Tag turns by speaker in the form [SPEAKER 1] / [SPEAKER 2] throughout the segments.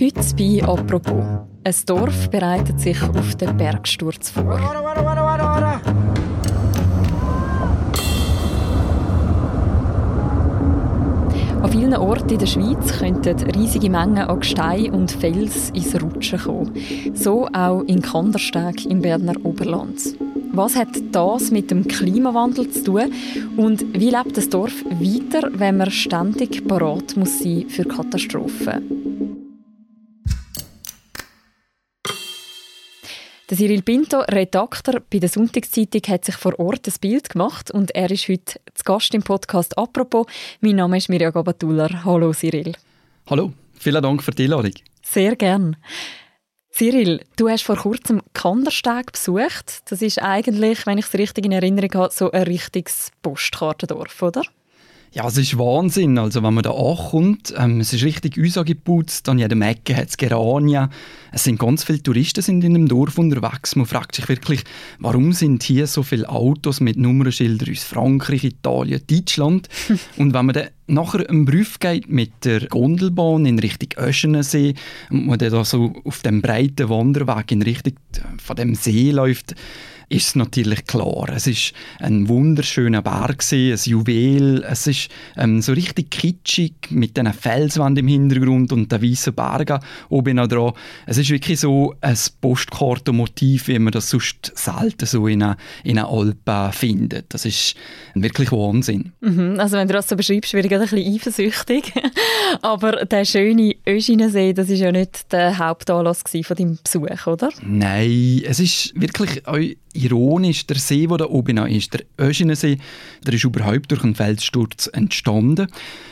[SPEAKER 1] Heute bei «Apropos». Ein Dorf bereitet sich auf den Bergsturz vor. An vielen Orten in der Schweiz könnten riesige Mengen an Gestein und Fels ins Rutschen kommen. So auch in Kandersteg im Berner Oberland. Was hat das mit dem Klimawandel zu tun? Und wie lebt das Dorf weiter, wenn man ständig parat muss sein für Katastrophen? Der Cyril Pinto, Redakteur bei der Sonntagszeitung, hat sich vor Ort ein Bild gemacht und er ist heute zu Gast im Podcast «Apropos». Mein Name ist Mirja Gabatuller. Hallo Cyril.
[SPEAKER 2] Hallo, vielen Dank für die Einladung.
[SPEAKER 1] Sehr gern. Cyril, du hast vor kurzem Kandersteg besucht. Das ist eigentlich, wenn ich es richtig in Erinnerung habe, so ein richtiges Postkartendorf, oder?
[SPEAKER 2] Ja, es ist Wahnsinn. Also, wenn man da ankommt, ähm, es ist richtig ausgeputzt, an jeder Ecke hat es Geranien. Es sind ganz viele Touristen sind in dem Dorf unterwegs. Man fragt sich wirklich, warum sind hier so viele Autos mit Nummernschildern aus Frankreich, Italien, Deutschland? und wenn man dann nachher einen Brief geht mit der Gondelbahn in Richtung Öschenensee und man dann da so auf dem breiten Wanderweg in Richtung von dem See läuft, ist es natürlich klar. Es ist ein wunderschöner Berg, ein Juwel. Es ist ähm, so richtig kitschig mit einer Felswand im Hintergrund und der weißen Bergen oben dran. Es ist wirklich so ein Postkartenmotiv, wie man das sonst selten so in einer, in einer Alpe findet. Das ist wirklich Wahnsinn.
[SPEAKER 1] Mhm, also wenn du das so beschreibst, werde ich ein bisschen eifersüchtig. Aber der schöne Öschinensee, das ist ja nicht der Hauptanlass von deinem Besuch, oder?
[SPEAKER 2] Nein, es ist wirklich ironisch, der See, der da oben ist, der Öschinensee, der ist überhaupt durch einen Felssturz entstanden.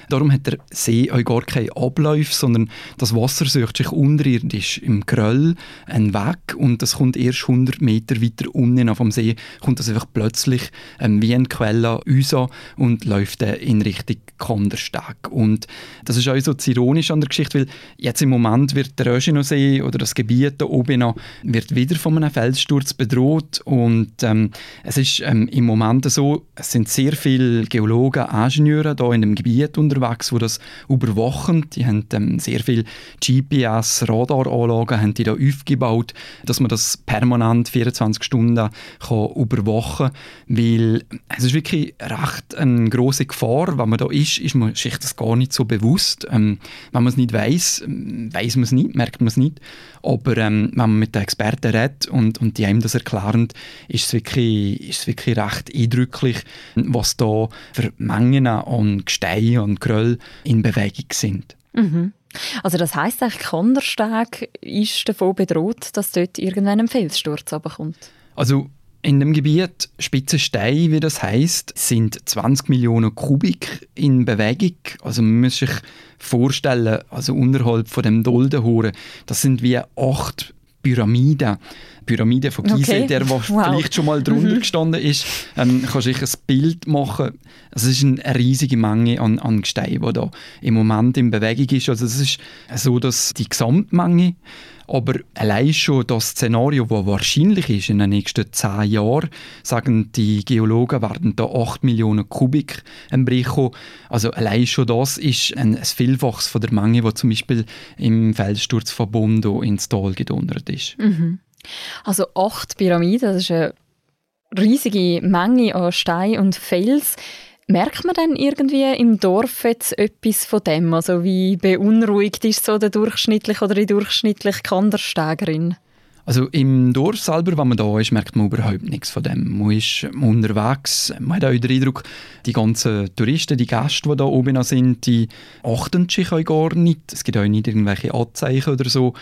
[SPEAKER 2] Darum hat der See auch gar keine Abläufe, sondern das Wasser sucht sich unterirdisch im Gröll einen Weg und das kommt erst 100 Meter weiter unten vom See, kommt das einfach plötzlich ähm, wie eine Quelle uns und läuft dann in Richtung Kandersteg. Und das ist auch so das Ironische an der Geschichte, weil jetzt im Moment wird der Öschinensee oder das Gebiet da oben wird wieder von einem Felssturz bedroht und ähm, es ist ähm, im Moment so, es sind sehr viele Geologen, Ingenieure da in dem Gebiet unterwegs, die das überwachen. Die haben ähm, sehr viele GPS-Radaranlagen haben die da aufgebaut, dass man das permanent 24 Stunden kann überwachen weil es ist wirklich recht eine große Gefahr, wenn man da ist, ist man sich das gar nicht so bewusst. Ähm, wenn man es nicht weiß, weiß man es nicht, merkt man es nicht. Aber ähm, wenn man mit den Experten redet und, und die einem das erklären, ist es wirklich, ist es wirklich recht eindrücklich, was da für Mengen an Gestein und Gröll in Bewegung sind.
[SPEAKER 1] Mhm. Also das heißt eigentlich, Kandersteg ist davon bedroht, dass dort irgendwann ein Felssturz kommt.
[SPEAKER 2] Also in dem Gebiet Spitzenstein, wie das heißt, sind 20 Millionen Kubik in Bewegung. Also man muss sich vorstellen, also unterhalb von dem Doldenhoren, das sind wie acht Pyramiden. Pyramide von Gizeh, okay. der, der wow. vielleicht schon mal drunter mhm. gestanden ist, ähm, kannst du sich ein Bild machen. Also es ist eine riesige Menge an, an Gestein, die da im Moment in Bewegung ist. Also es ist so, dass die Gesamtmenge aber allein schon das Szenario, das wahrscheinlich ist in den nächsten zehn Jahren, sagen die Geologen, werden da 8 Millionen Kubik kommen. Also allein schon das ist ein, ein Vielfaches von der Menge, die zum Beispiel im Felssturz von Bondo ins Tal gedonnert ist.
[SPEAKER 1] Mhm. Also acht Pyramiden, das ist eine riesige Menge an Stein und Fels. Merkt man dann irgendwie im Dorf jetzt etwas von dem? Also wie beunruhigt ist so der durchschnittliche oder die durchschnittliche Kanderstegerin?
[SPEAKER 2] Also im Dorf selber, wenn man da ist, merkt man überhaupt nichts von dem. Man ist unterwegs, man hat auch den Eindruck, die ganzen Touristen, die Gäste, die da oben sind, die achten sich auch gar nicht. Es gibt auch nicht irgendwelche Anzeichen oder so.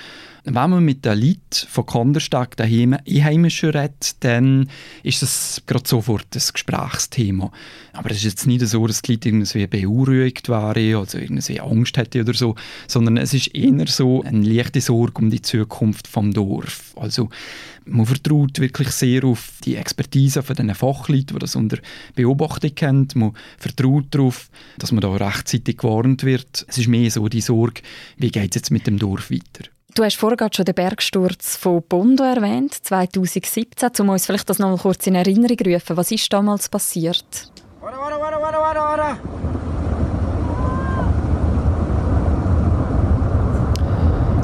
[SPEAKER 2] Wenn man mit den Leuten von Kandersteg, den Einheimischen, redet, dann ist das gerade sofort ein Gesprächsthema. Aber es ist jetzt nicht so, dass die Leute irgendwie beunruhigt wären oder irgendwie Angst hätten oder so, sondern es ist eher so eine leichte Sorge um die Zukunft vom Dorf. Also man vertraut wirklich sehr auf die Expertise von den Fachleuten, die das unter Beobachtung haben. Man vertraut darauf, dass man da rechtzeitig gewarnt wird. Es ist mehr so die Sorge, wie geht es jetzt mit dem Dorf weiter.
[SPEAKER 1] Du hast vorhin schon den Bergsturz von Bondo erwähnt, 2017. Um uns vielleicht das noch mal kurz in Erinnerung zu rufen. Was ist damals passiert? Warte, warte, warte, warte, warte.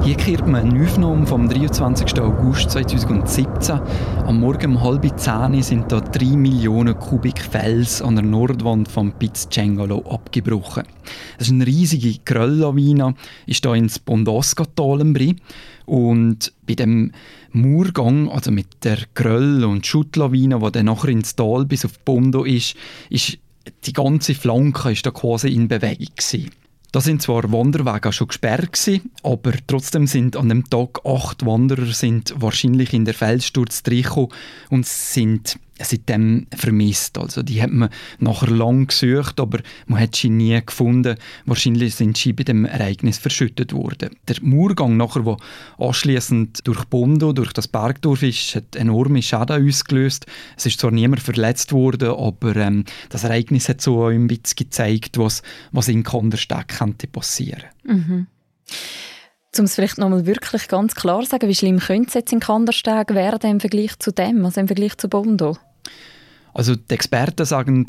[SPEAKER 2] Hier kehrt man eine Aufnahme vom 23. August 2017. Am Morgen um halb zehn sind da drei Millionen Kubik Fels an der Nordwand vom Piz Cengalo abgebrochen. Das ist eine riesige Grölllawine, ist da ins Bondosca-Tal und bei dem Murgang, also mit der Gröll- und Schuttlawine, die dann nachher ins Tal bis auf Bondo ist, ist die ganze Flanke ist da quasi in Bewegung gewesen. Da sind zwar Wanderwege schon gesperrt gewesen, aber trotzdem sind an dem Tag acht Wanderer sind wahrscheinlich in der Felssturz gekommen und sind seitdem vermisst. Also die hat man nachher lang gesucht, aber man hat sie nie gefunden. Wahrscheinlich sind sie bei dem Ereignis verschüttet worden. Der Murgang nachher, wo anschließend durch Bondo, durch das Bergdorf ist, hat enorme Schäden ausgelöst. Es ist zwar niemand verletzt worden, aber ähm, das Ereignis hat so ein bisschen gezeigt, was, was in Kandersteg könnte passieren.
[SPEAKER 1] Mhm. Um es vielleicht nochmal wirklich ganz klar zu sagen, wie schlimm könnte es jetzt in Kandersteg werden im Vergleich zu dem, also im Vergleich zu Bondo?
[SPEAKER 2] Also die Experten sagen,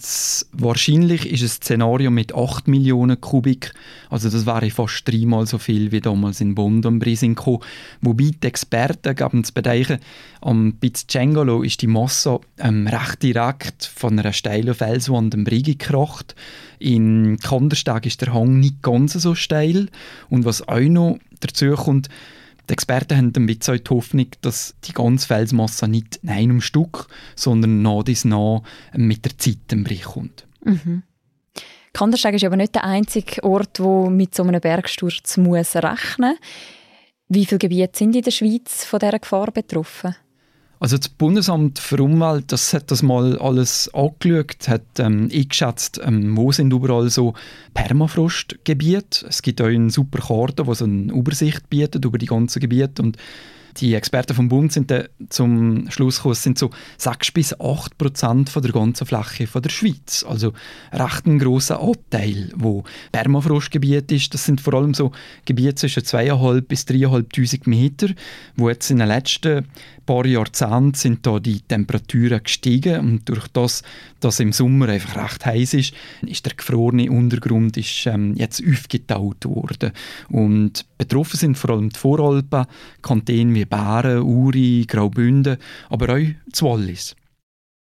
[SPEAKER 2] wahrscheinlich ist ein Szenario mit 8 Millionen Kubik, also das wäre fast dreimal so viel wie damals in Bond und Brisinko. Wobei die Experten geben zu bedenken, am Pizzcengolo ist die Masse ähm, recht direkt von einer steilen Felswand am Brigi gekracht. In Kandersteg ist der Hang nicht ganz so steil und was auch noch dazu kommt, die Experten haben ein die Hoffnung, dass die ganze Felsmasse nicht in einem Stück, sondern nach dies nach mit der Zeit kommt.
[SPEAKER 1] Mhm. Kandersteg ist aber nicht der einzige Ort, wo mit so einem Bergsturz muss rechnen muss. Wie viele Gebiete sind in der Schweiz von dieser Gefahr betroffen?
[SPEAKER 2] Also das Bundesamt für Umwelt, das hat das mal alles angeschaut, hat ähm, eingeschätzt, ähm, wo sind überall so Permafrostgebiete. Es gibt auch eine super Karte, die so eine Übersicht bietet über die ganzen Gebiete und die Experten vom Bund sind zum Schluss gekommen, es sind so 6 bis 8 Prozent der ganzen Fläche von der Schweiz. Also recht ein grosser Anteil, wo Permafrostgebiet ist. Das sind vor allem so Gebiete zwischen 2.500 bis 3.500 Meter, wo jetzt in den letzten paar Jahrzehnten sind da die Temperaturen gestiegen und durch das, dass im Sommer einfach recht heiß ist, ist der gefrorene Untergrund ist, ähm, jetzt aufgetaut worden. Und betroffen sind vor allem die Voralpen, Kantone wie Bären, Uri, Graubünden, aber auch das Wallis.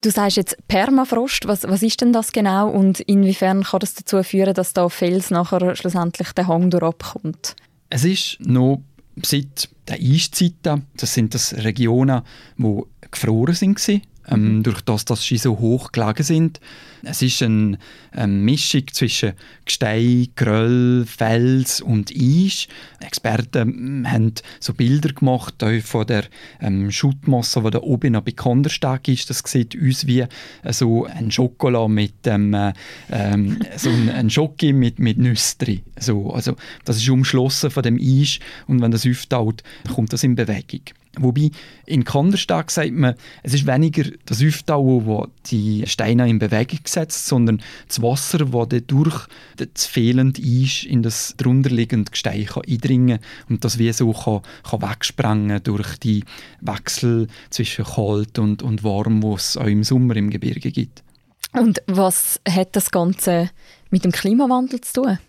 [SPEAKER 1] Du sagst jetzt Permafrost. Was, was ist denn das genau und inwiefern kann das dazu führen, dass da Fels nachher schlussendlich den Hang durchabkommt?
[SPEAKER 2] Es ist noch seit der Eiszeiten, das sind das Regionen, die gefroren sind ähm, mhm. durch das, dass sie so hoch gelegen sind. Es ist eine, eine Mischung zwischen Gestein, Geröll, Fels und Eis. Experten hm, haben so Bilder gemacht von der ähm, Schuttmasse, die da oben noch bei Kandersteg ist. Das sieht aus wie äh, so ein Schokolade mit ähm, äh, ähm, so ein, ein Schoki mit, mit Nüsse drin. So, also das ist umschlossen von dem Eis und wenn das auftaut, kommt das in Bewegung. Wobei in Kandersteg sagt man, es ist weniger das Auftauen, das die Steine in Bewegung setzt, sondern das Wasser, das durch das fehlende Eis in das drunterliegende Gestein kann eindringen und das wie so kann, kann wegsprengen durch die Wechsel zwischen kalt und, und warm, die es auch im Sommer im Gebirge gibt.
[SPEAKER 1] Und was hat das Ganze mit dem Klimawandel zu tun?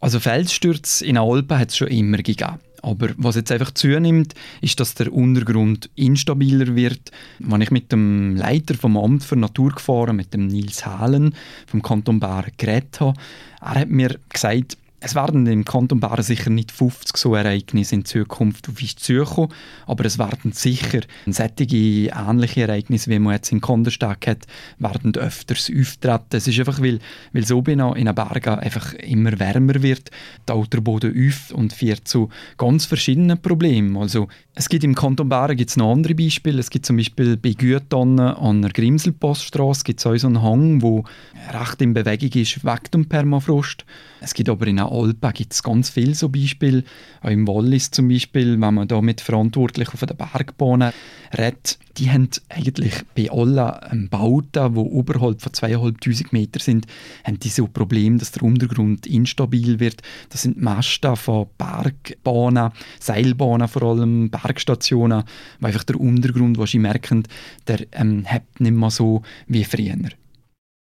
[SPEAKER 2] Also Felsstürze in den Alpen hat es schon immer gegeben. Aber was jetzt einfach zunimmt, ist, dass der Untergrund instabiler wird. Wenn ich mit dem Leiter vom Amt für Naturgefahren, mit dem Nils Halen vom Kanton Bern geredet habe, er hat mir gesagt, es werden im Kanton Bern sicher nicht 50 so Ereignisse in Zukunft auf uns zukommen, aber es werden sicher solche ähnliche Ereignisse, wie man jetzt in Kandersteg hat, werden öfters auftreten. Es ist einfach, weil, weil so in den Bergen einfach immer wärmer wird, der Boden auf und führt zu ganz verschiedenen Problemen. Also es gibt im Kanton Bern gibt's noch andere Beispiele. Es gibt zum Beispiel bei Gütonnen an der Grimselpoststraße gibt es auch so einen Hang, wo recht in Bewegung ist, weg dem Permafrost. Es gibt aber in Alpen gibt's ganz viele so Beispiele. Auch im Wallis zum Beispiel, wenn man da mit Verantwortlichen auf den Bergbahnen redet, die haben eigentlich bei allen ähm, Bauten, die oberhalb von 2'500 Metern sind, haben die so Probleme, dass der Untergrund instabil wird. Das sind Masten von Bergbahnen, Seilbahnen vor allem, Bergstationen, wo einfach der Untergrund, was sie merken, der ähm, hat nicht mehr so wie früher.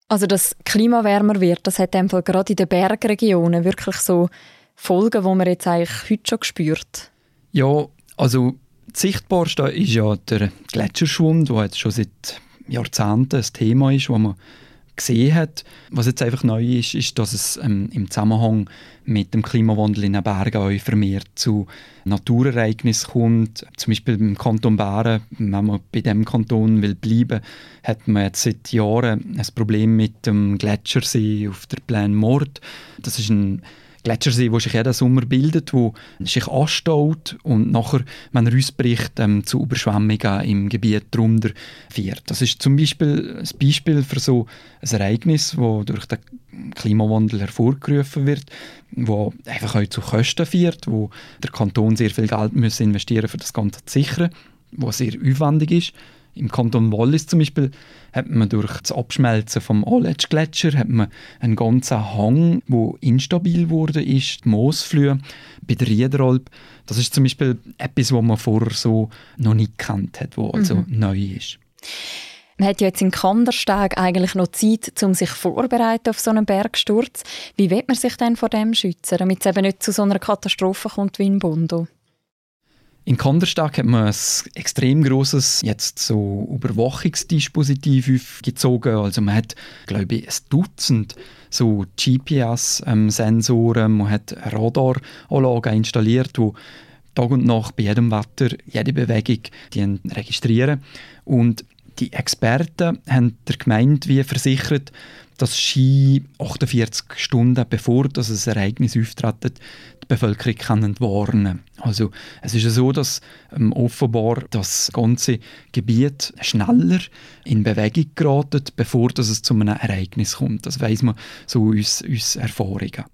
[SPEAKER 1] Also dass Klima wärmer wird, das hat einfach gerade in den Bergregionen wirklich so Folgen, die man jetzt eigentlich heute schon spürt.
[SPEAKER 2] Ja, also das Sichtbarste ist ja der Gletscherschwund, der jetzt schon seit Jahrzehnten ein Thema ist, wo man gesehen hat. Was jetzt einfach neu ist, ist, dass es ähm, im Zusammenhang mit dem Klimawandel in den Bergen auch vermehrt zu Naturereignissen kommt. Zum Beispiel im Kanton Bären, wenn man bei dem Kanton will bleiben, hat man jetzt seit Jahren ein Problem mit dem Gletschersee auf der Plan Mord. Das ist ein Gletschersee, der sich jeden Sommer bildet, wo sich anstaut und nachher, wenn er ausbricht, ähm, zu Überschwemmungen im Gebiet darunter führt. Das ist zum Beispiel ein Beispiel für so ein Ereignis, das durch den Klimawandel hervorgerufen wird, wo einfach auch zu Kosten führt, wo der Kanton sehr viel Geld muss investieren für das Ganze zu sichern, was sehr aufwendig ist. Im Kanton Wallis zum Beispiel hat man durch das Abschmelzen vom Aletsch-Gletscher hat man einen ganzen Hang, wo instabil wurde ist, die Moosflühe bei der Riederalp. Das ist zum Beispiel etwas, was man vorher so noch nicht kennt hat, wo also mhm. neu ist.
[SPEAKER 1] Man hat ja jetzt in Kandersteg eigentlich noch Zeit, um sich vorzubereiten auf so einen Bergsturz. Wie wird man sich denn vor dem schützen, damit es eben nicht zu so einer Katastrophe kommt wie in Bondo?
[SPEAKER 2] In Kandersteg hat man ein extrem großes jetzt so Überwachungsdispositiv aufgezogen. Also man hat, glaube ich, ein Dutzend so GPS-Sensoren, man hat Radaranlagen installiert, wo Tag und Nacht bei jedem Wetter jede Bewegung die registrieren. Und die Experten haben der Gemeinde wie versichert, dass Ski 48 Stunden bevor das Ereignis auftritt, die Bevölkerung kann warnen Also es ist so, dass ähm, offenbar das ganze Gebiet schneller in Bewegung geraten, bevor das es zu einem Ereignis kommt. Das weiß man so aus, aus Erfahrungen.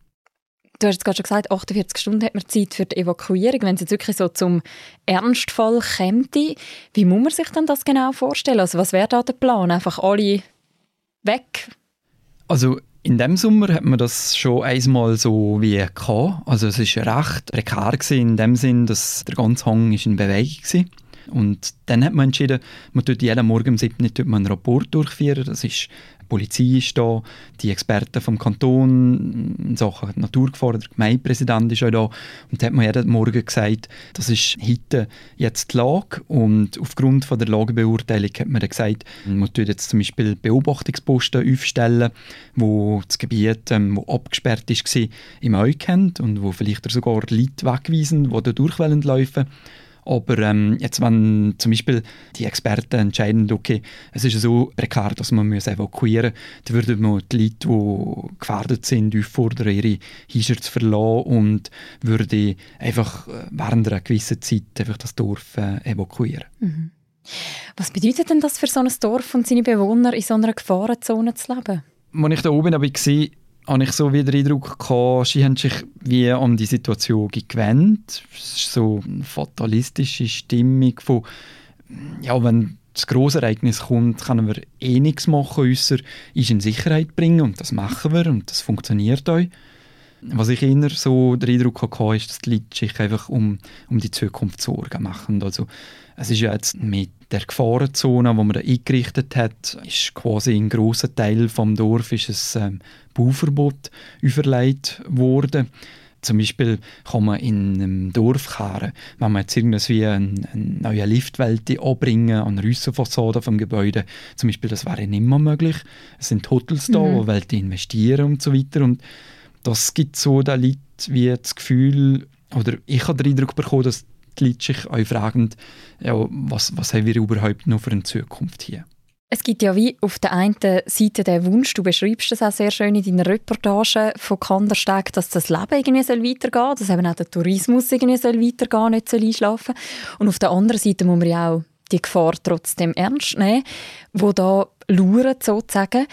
[SPEAKER 1] Du hast gerade schon gesagt, 48 Stunden hat man Zeit für die Evakuierung. Wenn es jetzt wirklich so zum Ernstfall käme, wie muss man sich denn das genau vorstellen? Also was wäre da der Plan? Einfach alle weg?
[SPEAKER 2] Also in dem Sommer hat man das schon einmal so wie gehabt. Also es ist recht prekär in dem Sinn, dass der ganze Hang in Bewegung war. Und dann hat man entschieden, man tut jeden Morgen um 7 Uhr einen Rapport durchführen. Das ist Polizei ist da, die Experten vom Kanton in Sachen Naturgefahr, der Gemeindepräsident ist auch da. Und da hat man jeden Morgen gesagt, das ist heute jetzt die Lage. Und aufgrund von der Lagebeurteilung hat man dann gesagt, man tut jetzt zum Beispiel Beobachtungsposten aufstellen, wo das Gebiet, ähm, wo abgesperrt ist, im Auge kennt und wo vielleicht sogar Leute wegweisen, die da durchwählen laufen aber ähm, jetzt, wenn zum Beispiel die Experten entscheiden, okay, es ist so prekär, dass man muss evakuieren muss, dann würden wir die Leute, die gefährdet sind, auffordern, ihre Häuser zu verlassen und würde einfach äh, während einer gewissen Zeit einfach das Dorf äh, evakuieren. Mhm.
[SPEAKER 1] Was bedeutet denn das für so ein Dorf und seine Bewohner in so einer Gefahrenzone zu leben?
[SPEAKER 2] Als ich da oben war, habe ich so wieder den Eindruck gehabt, sie haben sich wie an die Situation gewöhnt. Es ist so eine fatalistische Stimmung von, ja, wenn das große Ereignis kommt, können wir eh nichts machen, außer uns in Sicherheit bringen und das machen wir und das funktioniert auch. Was ich eher so den Eindruck hatte, ist, dass die Leute sich einfach um, um die Zukunft Sorgen machen. Also es ist ja jetzt mit der Gefahrenzone, die man da eingerichtet hat, ist quasi ein großer Teil vom Dorf ist ein ähm, Bauverbot überlegt worden. Zum Beispiel kann man in einem Dorf kehren, wenn man jetzt irgendwie eine, neue Liftwelt anbringen an der Aussenfassade vom Gebäude. Zum Beispiel, das wäre nicht mehr möglich. Es sind Hotels da, mhm. wo die investieren und so weiter. Und das gibt so den Leuten wie das Gefühl, oder ich habe den Eindruck bekommen, dass die Leute sich auch fragen, ja, was, was haben wir überhaupt noch für eine Zukunft hier?
[SPEAKER 1] Es gibt ja wie auf der einen Seite den Wunsch, du beschreibst das auch sehr schön in deiner Reportage von Kandersteg, dass das Leben irgendwie weitergehen soll, dass eben auch der Tourismus irgendwie soll weitergehen nicht soll einschlafen Und auf der anderen Seite muss man ja auch die Gefahr trotzdem ernst nehmen, wo da lauert sozusagen.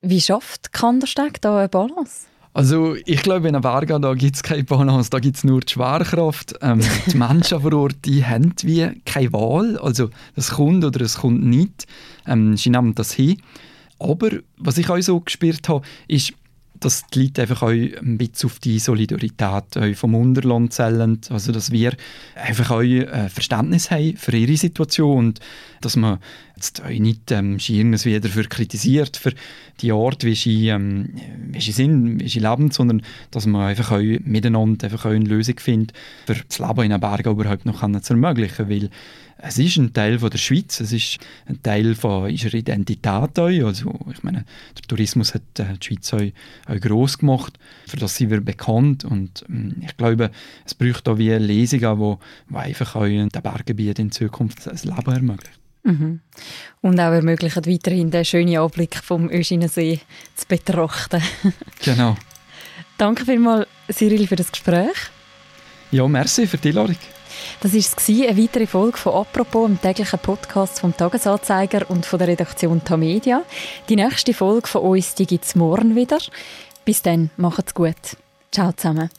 [SPEAKER 1] Wie schafft Kandersteg da eine Balance?
[SPEAKER 2] Also ich glaube, in Bergen da gibt es keine Balance, da gibt es nur die Schwerkraft. Ähm, die Menschen vor Ort die haben wie keine Wahl, also es kommt oder es kommt nicht. Ähm, sie nehmen das hin. Aber was ich auch so gespürt habe, ist, dass die Leute einfach auch ein bisschen auf die Solidarität vom Unterland zählen. Also, dass wir einfach auch äh, Verständnis haben für ihre Situation und dass man jetzt euch nicht ähm, wieder dafür kritisiert, für die Art, wie sie, ähm, wie sie sind, wie sie leben, sondern dass man einfach auch miteinander einfach auch eine Lösung findet, für das Leben in den Bergen überhaupt noch zu ermöglichen, weil es ist ein Teil von der Schweiz, es ist ein Teil von unserer Identität auch. Also, ich meine, der Tourismus hat äh, die Schweiz auch, auch gross gemacht, für das sind wir bekannt und ähm, ich glaube, es braucht auch wie Lesungen, wo, wo einfach auch den Berggebieten in Zukunft das Leben ermöglicht.
[SPEAKER 1] Mhm. Und auch ermöglichen weiterhin den schönen Anblick vom Öschinensee zu betrachten.
[SPEAKER 2] genau.
[SPEAKER 1] Danke vielmals, Cyril, für das Gespräch.
[SPEAKER 2] Ja, merci für die Einladung.
[SPEAKER 1] Das war eine weitere Folge von «Apropos», dem täglichen Podcast vom «Tagesanzeiger» und von der Redaktion Tamedia. Die nächste Folge von uns gibt es morgen wieder. Bis dann, macht's gut. Ciao zusammen.